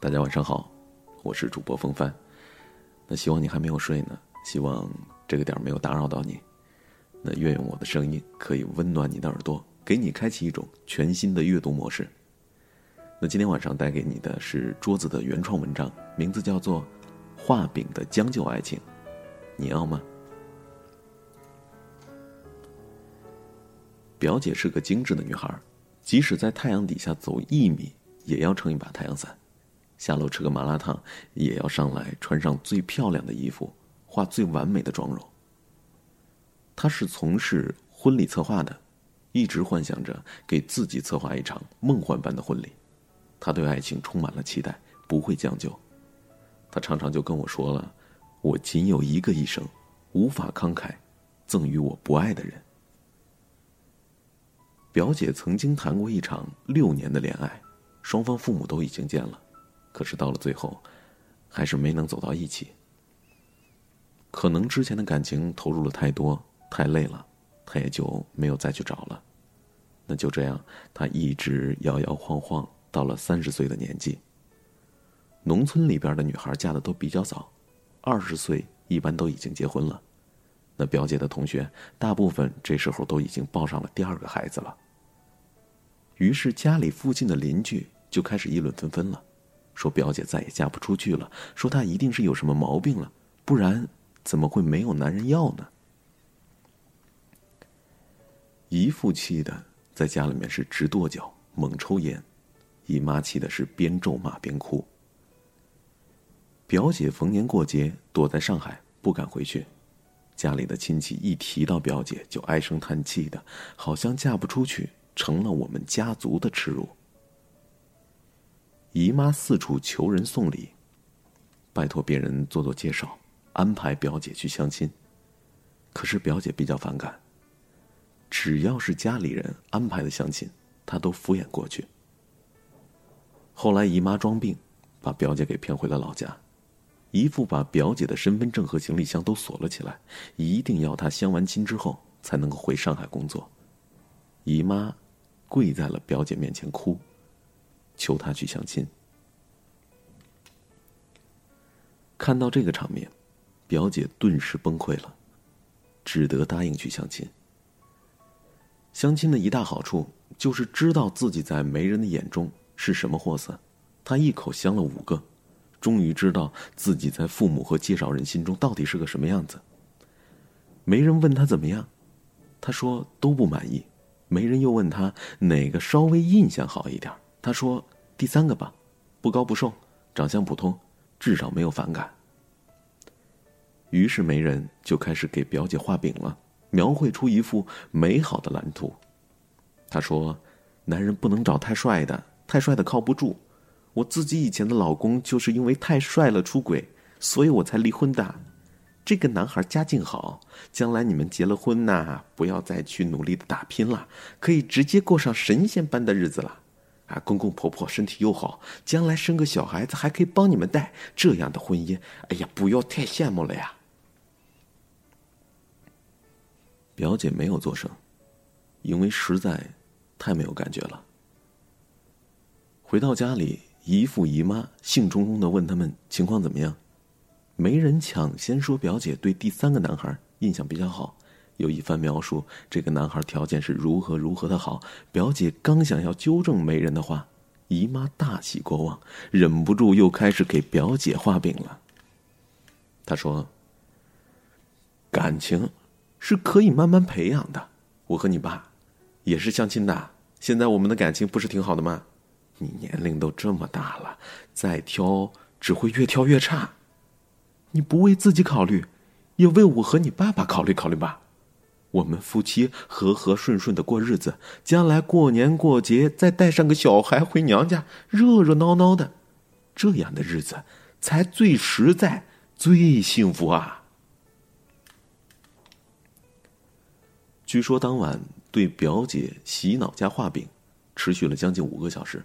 大家晚上好，我是主播风帆。那希望你还没有睡呢，希望这个点儿没有打扰到你。那愿用我的声音可以温暖你的耳朵，给你开启一种全新的阅读模式。那今天晚上带给你的是桌子的原创文章，名字叫做《画饼的将就爱情》，你要吗？表姐是个精致的女孩，即使在太阳底下走一米，也要撑一把太阳伞；下楼吃个麻辣烫，也要上来穿上最漂亮的衣服，化最完美的妆容。她是从事婚礼策划的，一直幻想着给自己策划一场梦幻般的婚礼。她对爱情充满了期待，不会将就。她常常就跟我说了：“我仅有一个一生，无法慷慨赠予我不爱的人。”表姐曾经谈过一场六年的恋爱，双方父母都已经见了，可是到了最后，还是没能走到一起。可能之前的感情投入了太多，太累了，他也就没有再去找了。那就这样，他一直摇摇晃晃到了三十岁的年纪。农村里边的女孩嫁的都比较早，二十岁一般都已经结婚了。那表姐的同学，大部分这时候都已经抱上了第二个孩子了。于是家里附近的邻居就开始议论纷纷了，说表姐再也嫁不出去了，说她一定是有什么毛病了，不然怎么会没有男人要呢？姨父气的在家里面是直跺脚、猛抽烟，姨妈气的是边咒骂边哭。表姐逢年过节躲在上海，不敢回去。家里的亲戚一提到表姐，就唉声叹气的，好像嫁不出去成了我们家族的耻辱。姨妈四处求人送礼，拜托别人做做介绍，安排表姐去相亲。可是表姐比较反感，只要是家里人安排的相亲，她都敷衍过去。后来姨妈装病，把表姐给骗回了老家。姨父把表姐的身份证和行李箱都锁了起来，一定要她相完亲之后才能够回上海工作。姨妈跪在了表姐面前哭，求她去相亲。看到这个场面，表姐顿时崩溃了，只得答应去相亲。相亲的一大好处就是知道自己在媒人的眼中是什么货色，她一口相了五个。终于知道自己在父母和介绍人心中到底是个什么样子。媒人问他怎么样，他说都不满意。媒人又问他哪个稍微印象好一点，他说第三个吧，不高不瘦，长相普通，至少没有反感。于是媒人就开始给表姐画饼了，描绘出一幅美好的蓝图。他说：“男人不能找太帅的，太帅的靠不住。”我自己以前的老公就是因为太帅了出轨，所以我才离婚的。这个男孩家境好，将来你们结了婚呐，不要再去努力的打拼了，可以直接过上神仙般的日子了。啊，公公婆婆身体又好，将来生个小孩子还可以帮你们带，这样的婚姻，哎呀，不要太羡慕了呀。表姐没有做声，因为实在太没有感觉了。回到家里。姨父姨妈兴冲冲的问他们情况怎么样，没人抢先说表姐对第三个男孩印象比较好，有一番描述这个男孩条件是如何如何的好。表姐刚想要纠正媒人的话，姨妈大喜过望，忍不住又开始给表姐画饼了。她说：“感情是可以慢慢培养的，我和你爸也是相亲的，现在我们的感情不是挺好的吗？”你年龄都这么大了，再挑只会越挑越差。你不为自己考虑，也为我和你爸爸考虑考虑吧。我们夫妻和和顺顺的过日子，将来过年过节再带上个小孩回娘家，热热闹闹的，这样的日子才最实在、最幸福啊！据说当晚对表姐洗脑加画饼，持续了将近五个小时。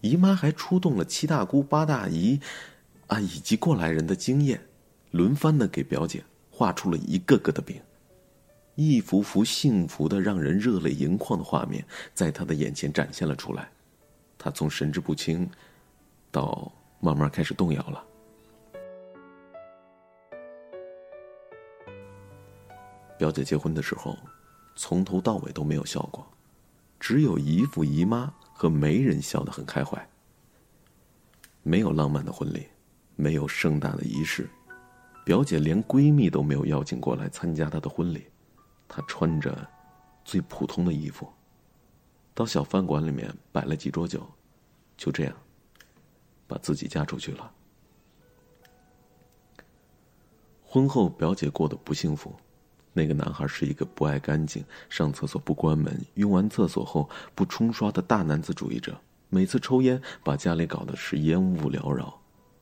姨妈还出动了七大姑八大姨，啊，以及过来人的经验，轮番的给表姐画出了一个个的饼，一幅幅幸福的让人热泪盈眶的画面在她的眼前展现了出来。她从神志不清，到慢慢开始动摇了。表姐结婚的时候，从头到尾都没有笑过，只有姨父姨妈和媒人笑得很开怀。没有浪漫的婚礼，没有盛大的仪式，表姐连闺蜜都没有邀请过来参加她的婚礼。她穿着最普通的衣服，到小饭馆里面摆了几桌酒，就这样把自己嫁出去了。婚后，表姐过得不幸福。那个男孩是一个不爱干净、上厕所不关门、用完厕所后不冲刷的大男子主义者。每次抽烟，把家里搞得是烟雾缭绕；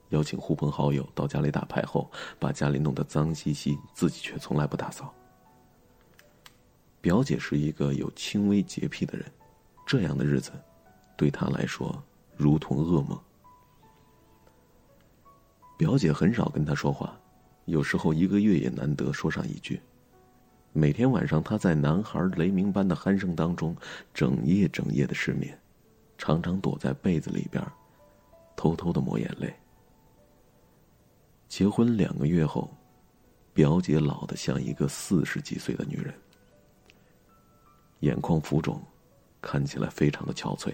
邀请狐朋好友到家里打牌后，把家里弄得脏兮兮，自己却从来不打扫。表姐是一个有轻微洁癖的人，这样的日子，对她来说如同噩梦。表姐很少跟他说话，有时候一个月也难得说上一句。每天晚上，她在男孩雷鸣般的鼾声当中，整夜整夜的失眠，常常躲在被子里边，偷偷的抹眼泪。结婚两个月后，表姐老的像一个四十几岁的女人，眼眶浮肿，看起来非常的憔悴。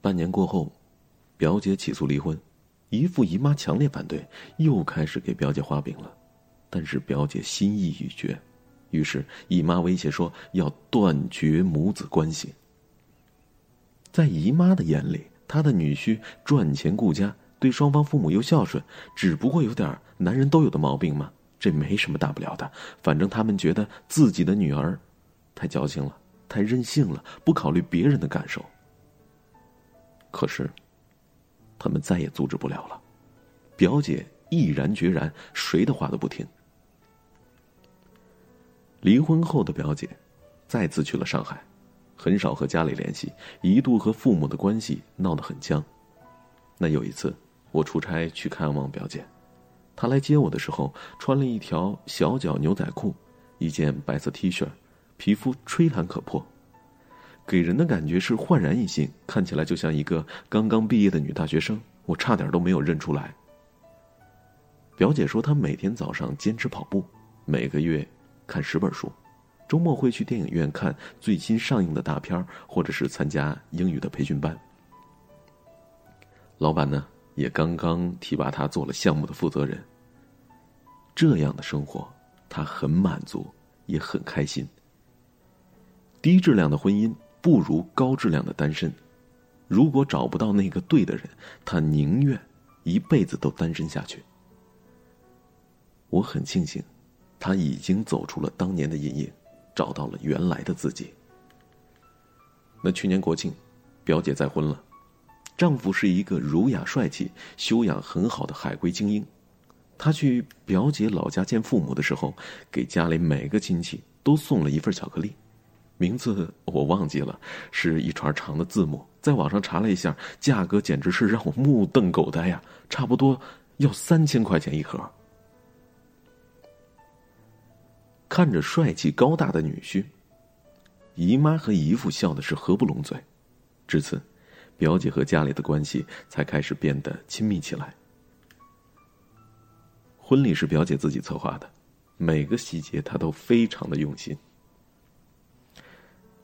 半年过后，表姐起诉离婚。姨父姨妈强烈反对，又开始给表姐画饼了，但是表姐心意已决，于是姨妈威胁说要断绝母子关系。在姨妈的眼里，她的女婿赚钱顾家，对双方父母又孝顺，只不过有点男人都有的毛病嘛，这没什么大不了的。反正他们觉得自己的女儿太矫情了，太任性了，不考虑别人的感受。可是。他们再也阻止不了了，表姐毅然决然，谁的话都不听。离婚后的表姐，再次去了上海，很少和家里联系，一度和父母的关系闹得很僵。那有一次，我出差去看望表姐，她来接我的时候，穿了一条小脚牛仔裤，一件白色 T 恤，皮肤吹弹可破。给人的感觉是焕然一新，看起来就像一个刚刚毕业的女大学生，我差点都没有认出来。表姐说，她每天早上坚持跑步，每个月看十本书，周末会去电影院看最新上映的大片或者是参加英语的培训班。老板呢，也刚刚提拔他做了项目的负责人。这样的生活，他很满足，也很开心。低质量的婚姻。不如高质量的单身。如果找不到那个对的人，他宁愿一辈子都单身下去。我很庆幸，他已经走出了当年的阴影，找到了原来的自己。那去年国庆，表姐再婚了，丈夫是一个儒雅帅气、修养很好的海归精英。他去表姐老家见父母的时候，给家里每个亲戚都送了一份巧克力。名字我忘记了，是一串长的字母。在网上查了一下，价格简直是让我目瞪口呆呀！差不多要三千块钱一盒。看着帅气高大的女婿，姨妈和姨父笑的是合不拢嘴。至此，表姐和家里的关系才开始变得亲密起来。婚礼是表姐自己策划的，每个细节她都非常的用心。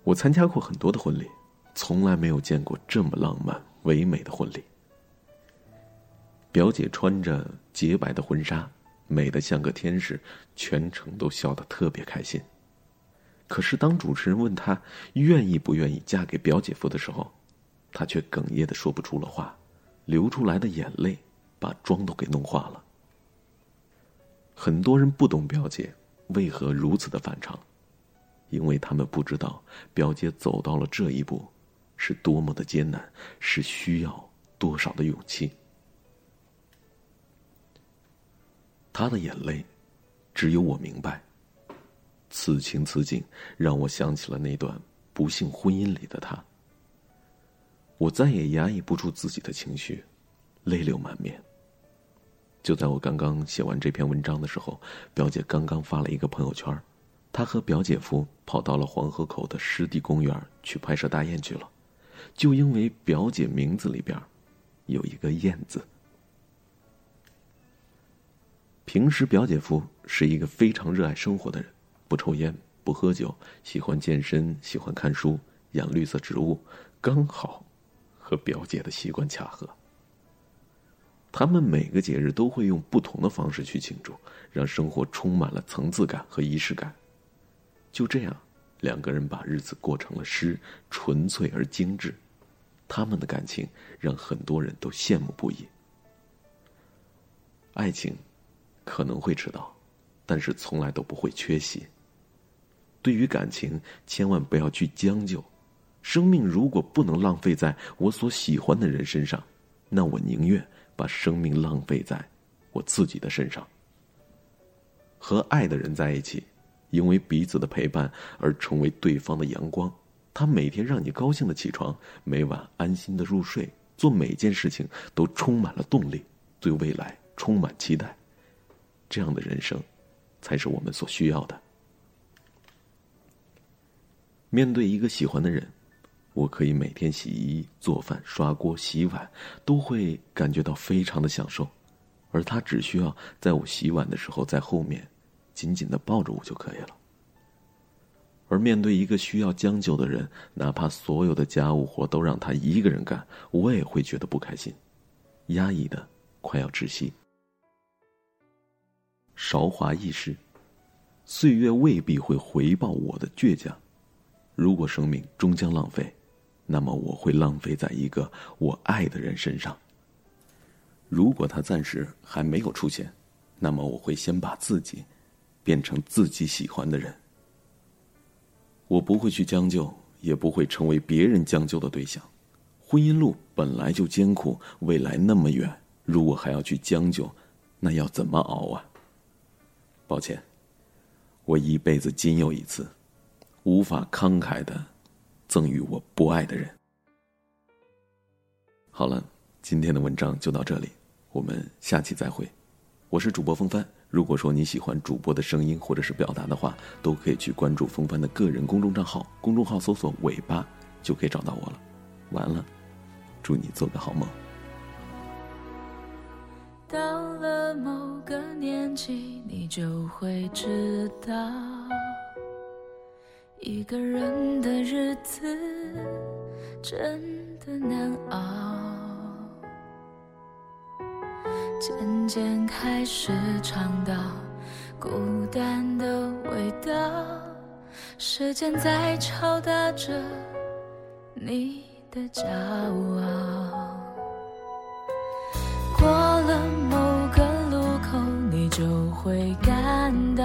我参加过很多的婚礼，从来没有见过这么浪漫唯美的婚礼。表姐穿着洁白的婚纱，美得像个天使，全程都笑得特别开心。可是当主持人问她愿意不愿意嫁给表姐夫的时候，她却哽咽的说不出了话，流出来的眼泪把妆都给弄化了。很多人不懂表姐为何如此的反常。因为他们不知道表姐走到了这一步，是多么的艰难，是需要多少的勇气。他的眼泪，只有我明白。此情此景，让我想起了那段不幸婚姻里的他。我再也压抑不住自己的情绪，泪流满面。就在我刚刚写完这篇文章的时候，表姐刚刚发了一个朋友圈。她和表姐夫跑到了黄河口的湿地公园去拍摄大雁去了，就因为表姐名字里边有一个“燕”字。平时表姐夫是一个非常热爱生活的人，不抽烟，不喝酒，喜欢健身，喜欢看书，养绿色植物，刚好和表姐的习惯恰合。他们每个节日都会用不同的方式去庆祝，让生活充满了层次感和仪式感。就这样，两个人把日子过成了诗，纯粹而精致。他们的感情让很多人都羡慕不已。爱情。可能会迟到，但是从来都不会缺席。对于感情，千万不要去将就。生命如果不能浪费在我所喜欢的人身上，那我宁愿把生命浪费在我自己的身上。和爱的人在一起，因为彼此的陪伴而成为对方的阳光。他每天让你高兴的起床，每晚安心的入睡，做每件事情都充满了动力，对未来充满期待。这样的人生，才是我们所需要的。面对一个喜欢的人，我可以每天洗衣、做饭、刷锅、洗碗，都会感觉到非常的享受，而他只需要在我洗碗的时候在后面紧紧的抱着我就可以了。而面对一个需要将就的人，哪怕所有的家务活都让他一个人干，我也会觉得不开心，压抑的快要窒息。韶华易逝，岁月未必会回报我的倔强。如果生命终将浪费，那么我会浪费在一个我爱的人身上。如果他暂时还没有出现，那么我会先把自己变成自己喜欢的人。我不会去将就，也不会成为别人将就的对象。婚姻路本来就艰苦，未来那么远，如果还要去将就，那要怎么熬啊？抱歉，我一辈子仅有一次，无法慷慨的赠予我不爱的人。好了，今天的文章就到这里，我们下期再会。我是主播风帆。如果说你喜欢主播的声音或者是表达的话，都可以去关注风帆的个人公众账号，公众号搜索“尾巴”就可以找到我了。完了，祝你做个好梦。到了某个年纪，你就会知道，一个人的日子真的难熬。渐渐开始尝到孤单的味道，时间在敲打着你的骄傲。过了某个路口，你就会感到，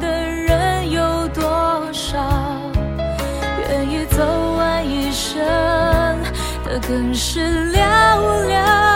更是寥寥。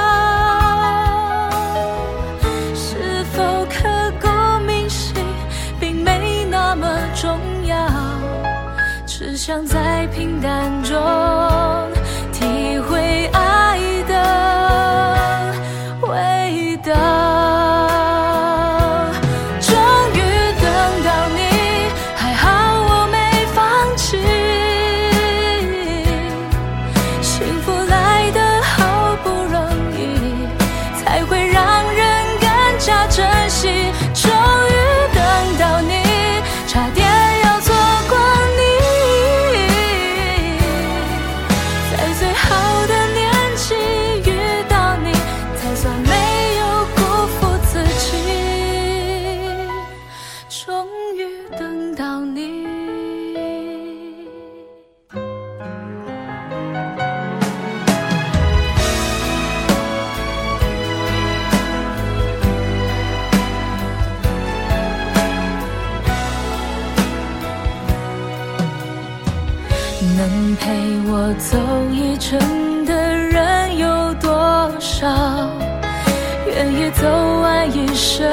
愿意走完一生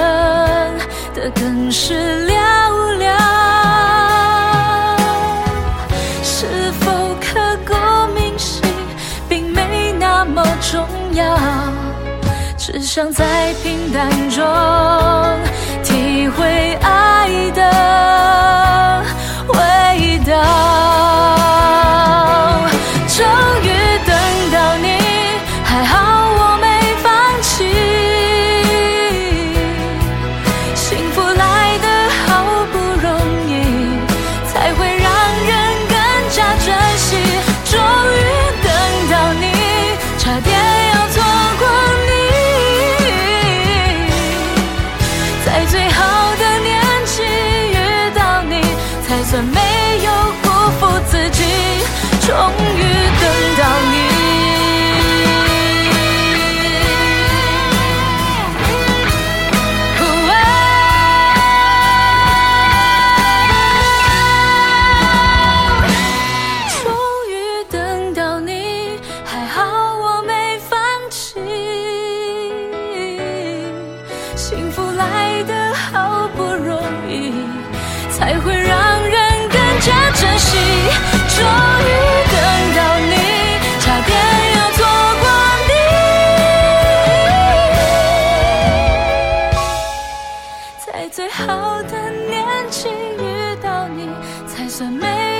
的更是寥寥是否刻骨铭心并没那么重要只想在平淡中体会爱的终。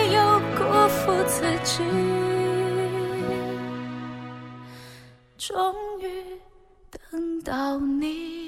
没有辜负自己终于等到你。